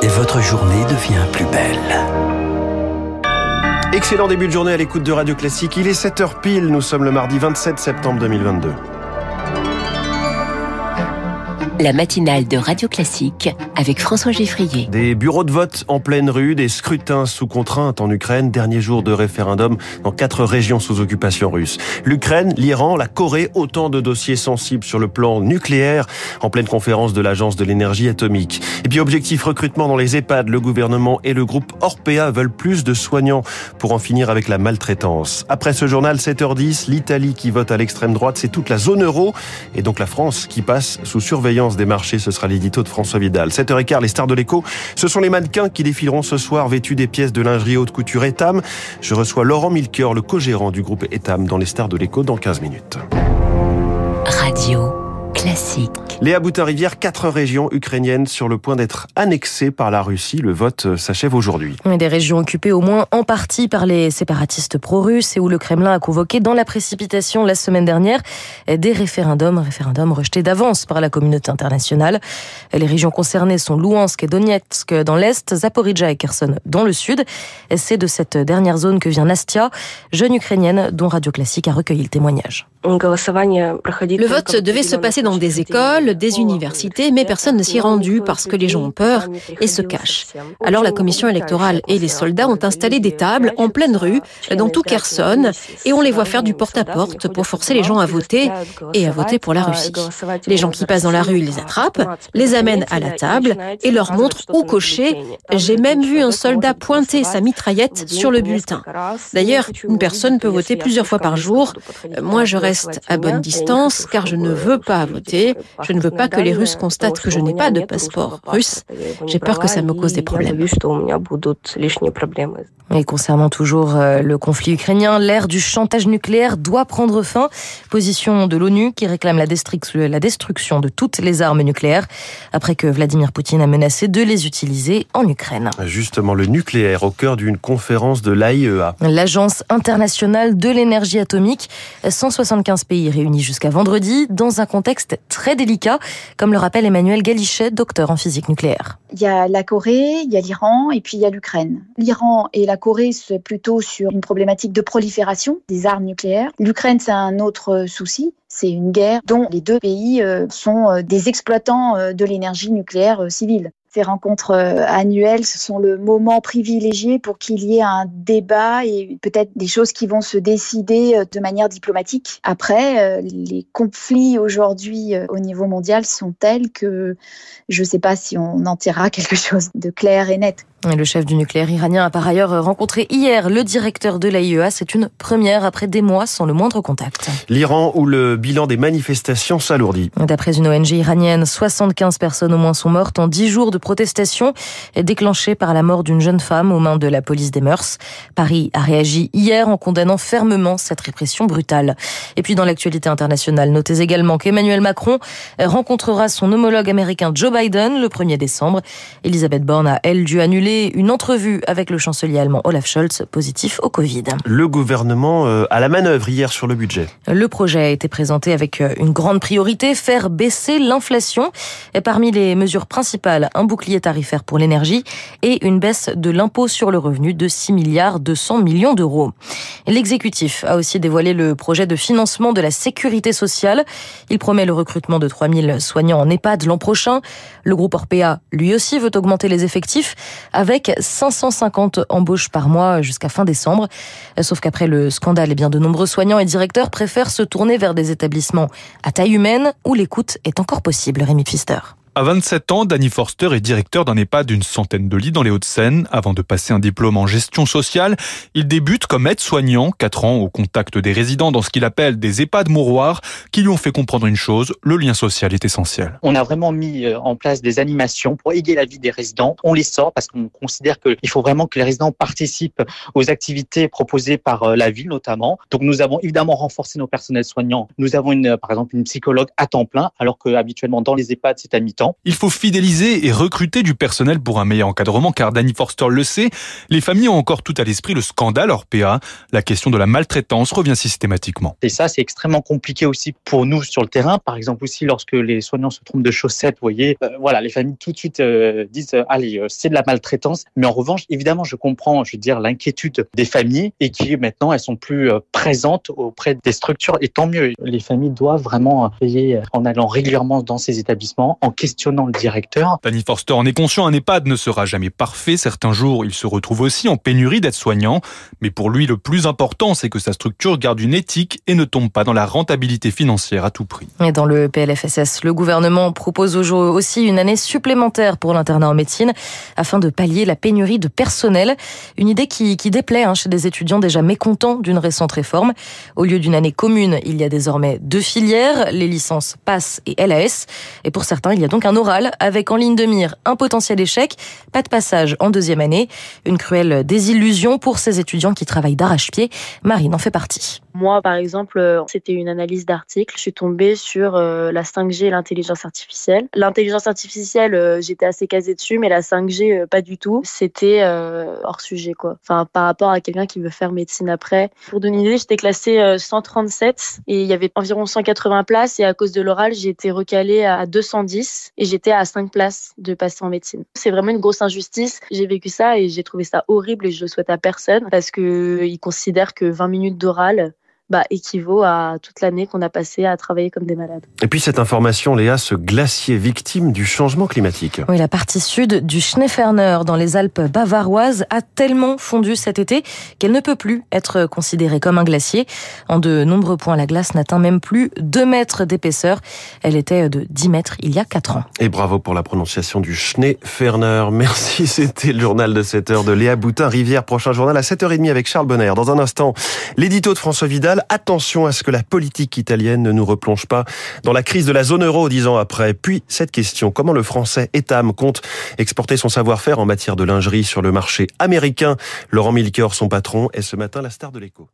Et votre journée devient plus belle. Excellent début de journée à l'écoute de Radio Classique. Il est 7h pile, nous sommes le mardi 27 septembre 2022. La matinale de Radio Classique avec François Geffrier. Des bureaux de vote en pleine rue, des scrutins sous contrainte en Ukraine, dernier jour de référendum dans quatre régions sous occupation russe. L'Ukraine, l'Iran, la Corée, autant de dossiers sensibles sur le plan nucléaire en pleine conférence de l'Agence de l'énergie atomique. Et puis objectif recrutement dans les EHPAD, le gouvernement et le groupe Orpea veulent plus de soignants pour en finir avec la maltraitance. Après ce journal 7h10, l'Italie qui vote à l'extrême droite, c'est toute la zone euro et donc la France qui passe sous surveillance des marchés. Ce sera l'édito de François Vidal. 7h15, les stars de l'écho. Ce sont les mannequins qui défileront ce soir vêtus des pièces de lingerie haute couture Etam. Je reçois Laurent Milker, le co-gérant du groupe Etam, dans les stars de l'écho dans 15 minutes. Radio classique. Léa Boutin-Rivière, quatre régions ukrainiennes sur le point d'être annexées par la Russie. Le vote s'achève aujourd'hui. Des régions occupées au moins en partie par les séparatistes pro-russes et où le Kremlin a convoqué dans la précipitation la semaine dernière des référendums, référendums rejetés d'avance par la communauté internationale. Les régions concernées sont Louhansk et Donetsk dans l'est, Zaporizhia et Kherson dans le sud. C'est de cette dernière zone que vient Nastia, jeune ukrainienne dont Radio Classique a recueilli le témoignage. Le vote devait se passer dans des écoles, des universités, mais personne ne s'y est rendu parce que les gens ont peur et se cachent. Alors la commission électorale et les soldats ont installé des tables en pleine rue, dans tout Kherson, et on les voit faire du porte-à-porte pour forcer les gens à voter et à voter pour la Russie. Les gens qui passent dans la rue, ils les attrapent, les amènent à la table et leur montrent où cocher. J'ai même vu un soldat pointer sa mitraillette sur le bulletin. D'ailleurs, une personne peut voter plusieurs fois par jour. Moi, je reste à bonne distance car je ne veux pas voter. Je ne veux pas que les Russes constatent que je n'ai pas de passeport russe. J'ai peur que ça me cause des problèmes. Et concernant toujours euh, le conflit ukrainien, l'ère du chantage nucléaire doit prendre fin. Position de l'ONU qui réclame la destruction de toutes les armes nucléaires après que Vladimir Poutine a menacé de les utiliser en Ukraine. Justement, le nucléaire au cœur d'une conférence de l'AIEA. L'Agence internationale de l'énergie atomique. 175 pays réunis jusqu'à vendredi dans un contexte très délicat, comme le rappelle Emmanuel Galichet, docteur en physique nucléaire. Il y a la Corée, il y a l'Iran et puis il y a l'Ukraine. L'Iran et la Corée, c'est plutôt sur une problématique de prolifération des armes nucléaires. L'Ukraine, c'est un autre souci. C'est une guerre dont les deux pays sont des exploitants de l'énergie nucléaire civile ces rencontres annuelles, ce sont le moment privilégié pour qu'il y ait un débat et peut-être des choses qui vont se décider de manière diplomatique. Après, les conflits aujourd'hui au niveau mondial sont tels que je ne sais pas si on en tirera quelque chose de clair et net. Le chef du nucléaire iranien a par ailleurs rencontré hier le directeur de l'AIEA. C'est une première après des mois sans le moindre contact. L'Iran où le bilan des manifestations s'alourdit. D'après une ONG iranienne, 75 personnes au moins sont mortes en 10 jours de protestation déclenchée par la mort d'une jeune femme aux mains de la police des mœurs. Paris a réagi hier en condamnant fermement cette répression brutale. Et puis dans l'actualité internationale, notez également qu'Emmanuel Macron rencontrera son homologue américain Joe Biden le 1er décembre. Elisabeth Borne a, elle, dû annuler une entrevue avec le chancelier allemand Olaf Scholz, positif au Covid. Le gouvernement à la manœuvre hier sur le budget. Le projet a été présenté avec une grande priorité, faire baisser l'inflation. Et parmi les mesures principales, un bouclier tarifaire pour l'énergie et une baisse de l'impôt sur le revenu de 6 milliards 200 millions d'euros. L'exécutif a aussi dévoilé le projet de financement de la sécurité sociale. Il promet le recrutement de 3000 soignants en EHPAD l'an prochain. Le groupe Orpea, lui aussi, veut augmenter les effectifs avec 550 embauches par mois jusqu'à fin décembre. Sauf qu'après le scandale, eh bien, de nombreux soignants et directeurs préfèrent se tourner vers des établissements à taille humaine où l'écoute est encore possible. Rémi Pfister. À 27 ans, Danny Forster est directeur d'un EHPAD d'une centaine de lits dans les Hauts-de-Seine. Avant de passer un diplôme en gestion sociale, il débute comme aide-soignant, 4 ans au contact des résidents dans ce qu'il appelle des EHPAD mouroirs, qui lui ont fait comprendre une chose, le lien social est essentiel. On a vraiment mis en place des animations pour égayer la vie des résidents. On les sort parce qu'on considère qu'il faut vraiment que les résidents participent aux activités proposées par la ville notamment. Donc nous avons évidemment renforcé nos personnels soignants. Nous avons une, par exemple une psychologue à temps plein, alors que habituellement dans les EHPAD c'est à mi-temps. Il faut fidéliser et recruter du personnel pour un meilleur encadrement, car Danny Forster le sait. Les familles ont encore tout à l'esprit le scandale hors PA. La question de la maltraitance revient systématiquement. Et ça, c'est extrêmement compliqué aussi pour nous sur le terrain. Par exemple aussi, lorsque les soignants se trompent de chaussettes, vous voyez, euh, voilà, les familles tout de suite euh, disent, euh, allez, c'est de la maltraitance. Mais en revanche, évidemment, je comprends, je veux dire, l'inquiétude des familles et qui maintenant, elles sont plus présentes auprès des structures. Et tant mieux, les familles doivent vraiment veiller en allant régulièrement dans ces établissements, en questionnant le directeur. Danny Forster en est conscient, un EHPAD ne sera jamais parfait. Certains jours, il se retrouve aussi en pénurie d'aides-soignants. Mais pour lui, le plus important, c'est que sa structure garde une éthique et ne tombe pas dans la rentabilité financière à tout prix. Et dans le PLFSS, le gouvernement propose aussi une année supplémentaire pour l'internat en médecine afin de pallier la pénurie de personnel. Une idée qui, qui déplaît hein, chez des étudiants déjà mécontents d'une récente réforme. Au lieu d'une année commune, il y a désormais deux filières, les licences PASS et LAS. Et pour certains, il y a donc un oral avec en ligne de mire un potentiel échec, pas de passage en deuxième année. Une cruelle désillusion pour ces étudiants qui travaillent d'arrache-pied. Marine en fait partie. Moi, par exemple, euh, c'était une analyse d'article. Je suis tombée sur euh, la 5G et l'intelligence artificielle. L'intelligence artificielle, euh, j'étais assez casée dessus, mais la 5G, pas du tout. C'était hors sujet, quoi. Enfin, par rapport à quelqu'un qui veut faire médecine après. Pour donner une idée, j'étais classée 137 et il y avait environ 180 places et à cause de l'oral, j'ai été recalée à 210 et j'étais à 5 places de passer en médecine. C'est vraiment une grosse injustice. J'ai vécu ça et j'ai trouvé ça horrible et je le souhaite à personne parce que ils considèrent que 20 minutes d'oral bah, équivaut à toute l'année qu'on a passé à travailler comme des malades. Et puis cette information, Léa, ce glacier victime du changement climatique. Oui, la partie sud du Schneeferner dans les Alpes bavaroises a tellement fondu cet été qu'elle ne peut plus être considérée comme un glacier. En de nombreux points, la glace n'atteint même plus 2 mètres d'épaisseur. Elle était de 10 mètres il y a 4 ans. Et bravo pour la prononciation du Schneeferner. Merci, c'était le journal de 7 heures de Léa Boutin. Rivière, prochain journal à 7h30 avec Charles Bonner. Dans un instant, l'édito de François Vidal Attention à ce que la politique italienne ne nous replonge pas dans la crise de la zone euro dix ans après. Puis cette question, comment le français Etam compte exporter son savoir-faire en matière de lingerie sur le marché américain? Laurent Milker, son patron, est ce matin la star de l'écho.